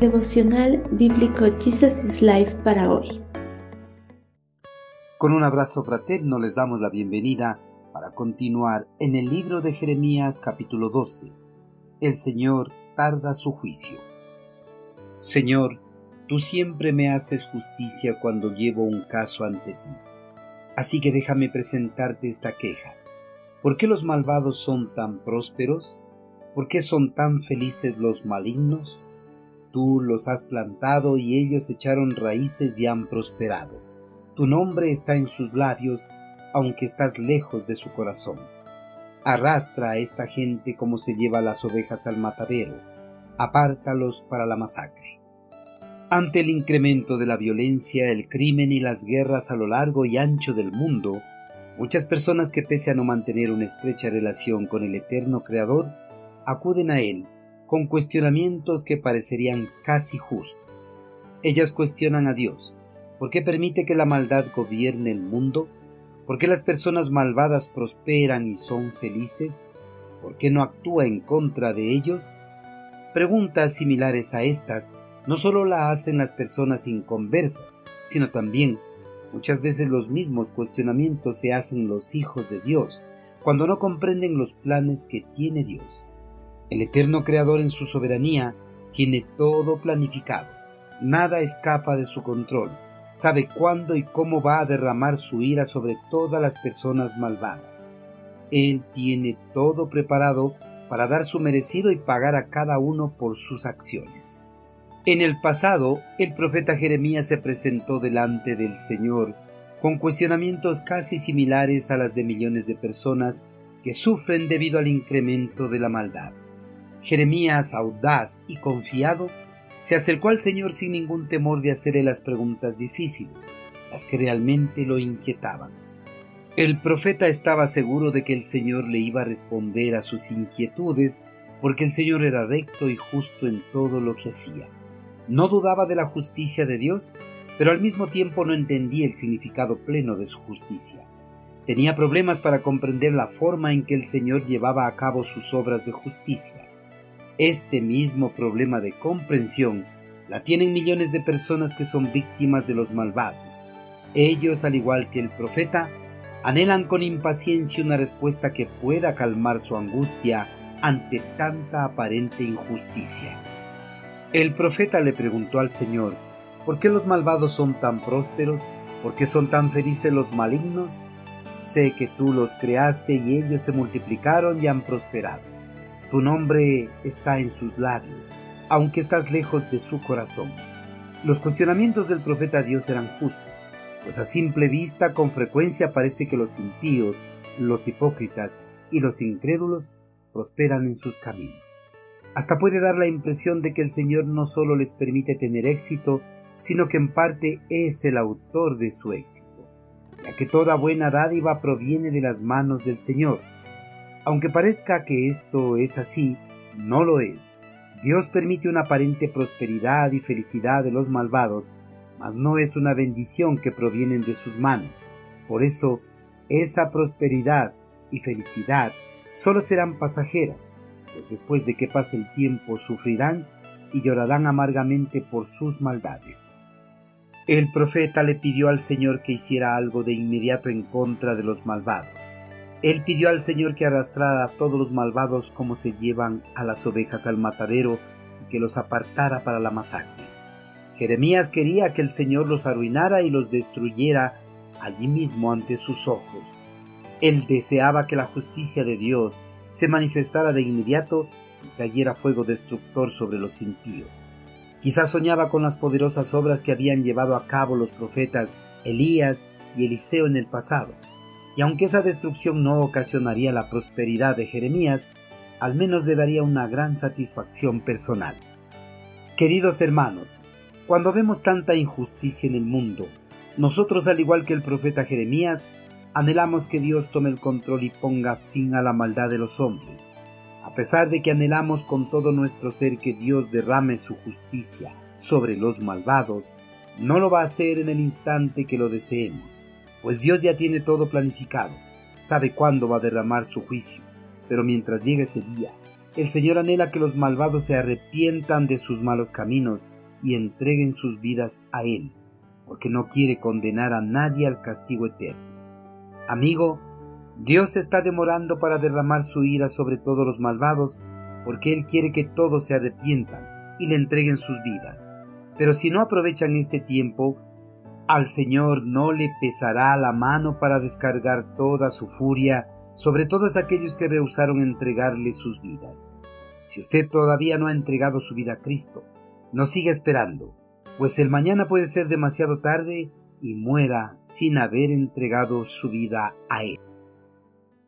Devocional Bíblico Jesus is Life para hoy. Con un abrazo fraterno les damos la bienvenida para continuar en el libro de Jeremías capítulo 12. El Señor tarda su juicio. Señor, tú siempre me haces justicia cuando llevo un caso ante ti. Así que déjame presentarte esta queja. ¿Por qué los malvados son tan prósperos? ¿Por qué son tan felices los malignos? Tú los has plantado y ellos echaron raíces y han prosperado. Tu nombre está en sus labios, aunque estás lejos de su corazón. Arrastra a esta gente como se lleva las ovejas al matadero. Apártalos para la masacre. Ante el incremento de la violencia, el crimen y las guerras a lo largo y ancho del mundo, muchas personas que pese a no mantener una estrecha relación con el eterno Creador, acuden a Él con cuestionamientos que parecerían casi justos. Ellas cuestionan a Dios. ¿Por qué permite que la maldad gobierne el mundo? ¿Por qué las personas malvadas prosperan y son felices? ¿Por qué no actúa en contra de ellos? Preguntas similares a estas no solo la hacen las personas inconversas, sino también muchas veces los mismos cuestionamientos se hacen los hijos de Dios cuando no comprenden los planes que tiene Dios. El eterno Creador en su soberanía tiene todo planificado. Nada escapa de su control. Sabe cuándo y cómo va a derramar su ira sobre todas las personas malvadas. Él tiene todo preparado para dar su merecido y pagar a cada uno por sus acciones. En el pasado, el profeta Jeremías se presentó delante del Señor con cuestionamientos casi similares a las de millones de personas que sufren debido al incremento de la maldad. Jeremías, audaz y confiado, se acercó al Señor sin ningún temor de hacerle las preguntas difíciles, las que realmente lo inquietaban. El profeta estaba seguro de que el Señor le iba a responder a sus inquietudes porque el Señor era recto y justo en todo lo que hacía. No dudaba de la justicia de Dios, pero al mismo tiempo no entendía el significado pleno de su justicia. Tenía problemas para comprender la forma en que el Señor llevaba a cabo sus obras de justicia. Este mismo problema de comprensión la tienen millones de personas que son víctimas de los malvados. Ellos, al igual que el profeta, anhelan con impaciencia una respuesta que pueda calmar su angustia ante tanta aparente injusticia. El profeta le preguntó al Señor, ¿por qué los malvados son tan prósperos? ¿Por qué son tan felices los malignos? Sé que tú los creaste y ellos se multiplicaron y han prosperado. Tu nombre está en sus labios, aunque estás lejos de su corazón. Los cuestionamientos del profeta Dios eran justos, pues a simple vista con frecuencia parece que los impíos, los hipócritas y los incrédulos prosperan en sus caminos. Hasta puede dar la impresión de que el Señor no solo les permite tener éxito, sino que en parte es el autor de su éxito, ya que toda buena dádiva proviene de las manos del Señor, aunque parezca que esto es así, no lo es. Dios permite una aparente prosperidad y felicidad de los malvados, mas no es una bendición que provienen de sus manos. Por eso, esa prosperidad y felicidad solo serán pasajeras, pues después de que pase el tiempo sufrirán y llorarán amargamente por sus maldades. El profeta le pidió al Señor que hiciera algo de inmediato en contra de los malvados. Él pidió al Señor que arrastrara a todos los malvados como se llevan a las ovejas al matadero y que los apartara para la masacre. Jeremías quería que el Señor los arruinara y los destruyera allí mismo ante sus ojos. Él deseaba que la justicia de Dios se manifestara de inmediato y cayera fuego destructor sobre los impíos. Quizás soñaba con las poderosas obras que habían llevado a cabo los profetas Elías y Eliseo en el pasado y aunque esa destrucción no ocasionaría la prosperidad de Jeremías, al menos le daría una gran satisfacción personal. Queridos hermanos, cuando vemos tanta injusticia en el mundo, nosotros, al igual que el profeta Jeremías, anhelamos que Dios tome el control y ponga fin a la maldad de los hombres. A pesar de que anhelamos con todo nuestro ser que Dios derrame su justicia sobre los malvados, no lo va a hacer en el instante que lo deseemos pues Dios ya tiene todo planificado, sabe cuándo va a derramar su juicio, pero mientras llegue ese día, El Señor anhela que los malvados se arrepientan de sus malos caminos y entreguen sus vidas a Él, porque no quiere condenar a nadie al castigo eterno. Amigo, Dios está demorando para derramar su ira sobre todos los malvados, porque Él quiere que todos se arrepientan y le entreguen sus vidas. Pero si no aprovechan este tiempo, al Señor no le pesará la mano para descargar toda su furia sobre todos aquellos que rehusaron entregarle sus vidas. Si usted todavía no ha entregado su vida a Cristo, no siga esperando, pues el mañana puede ser demasiado tarde y muera sin haber entregado su vida a Él.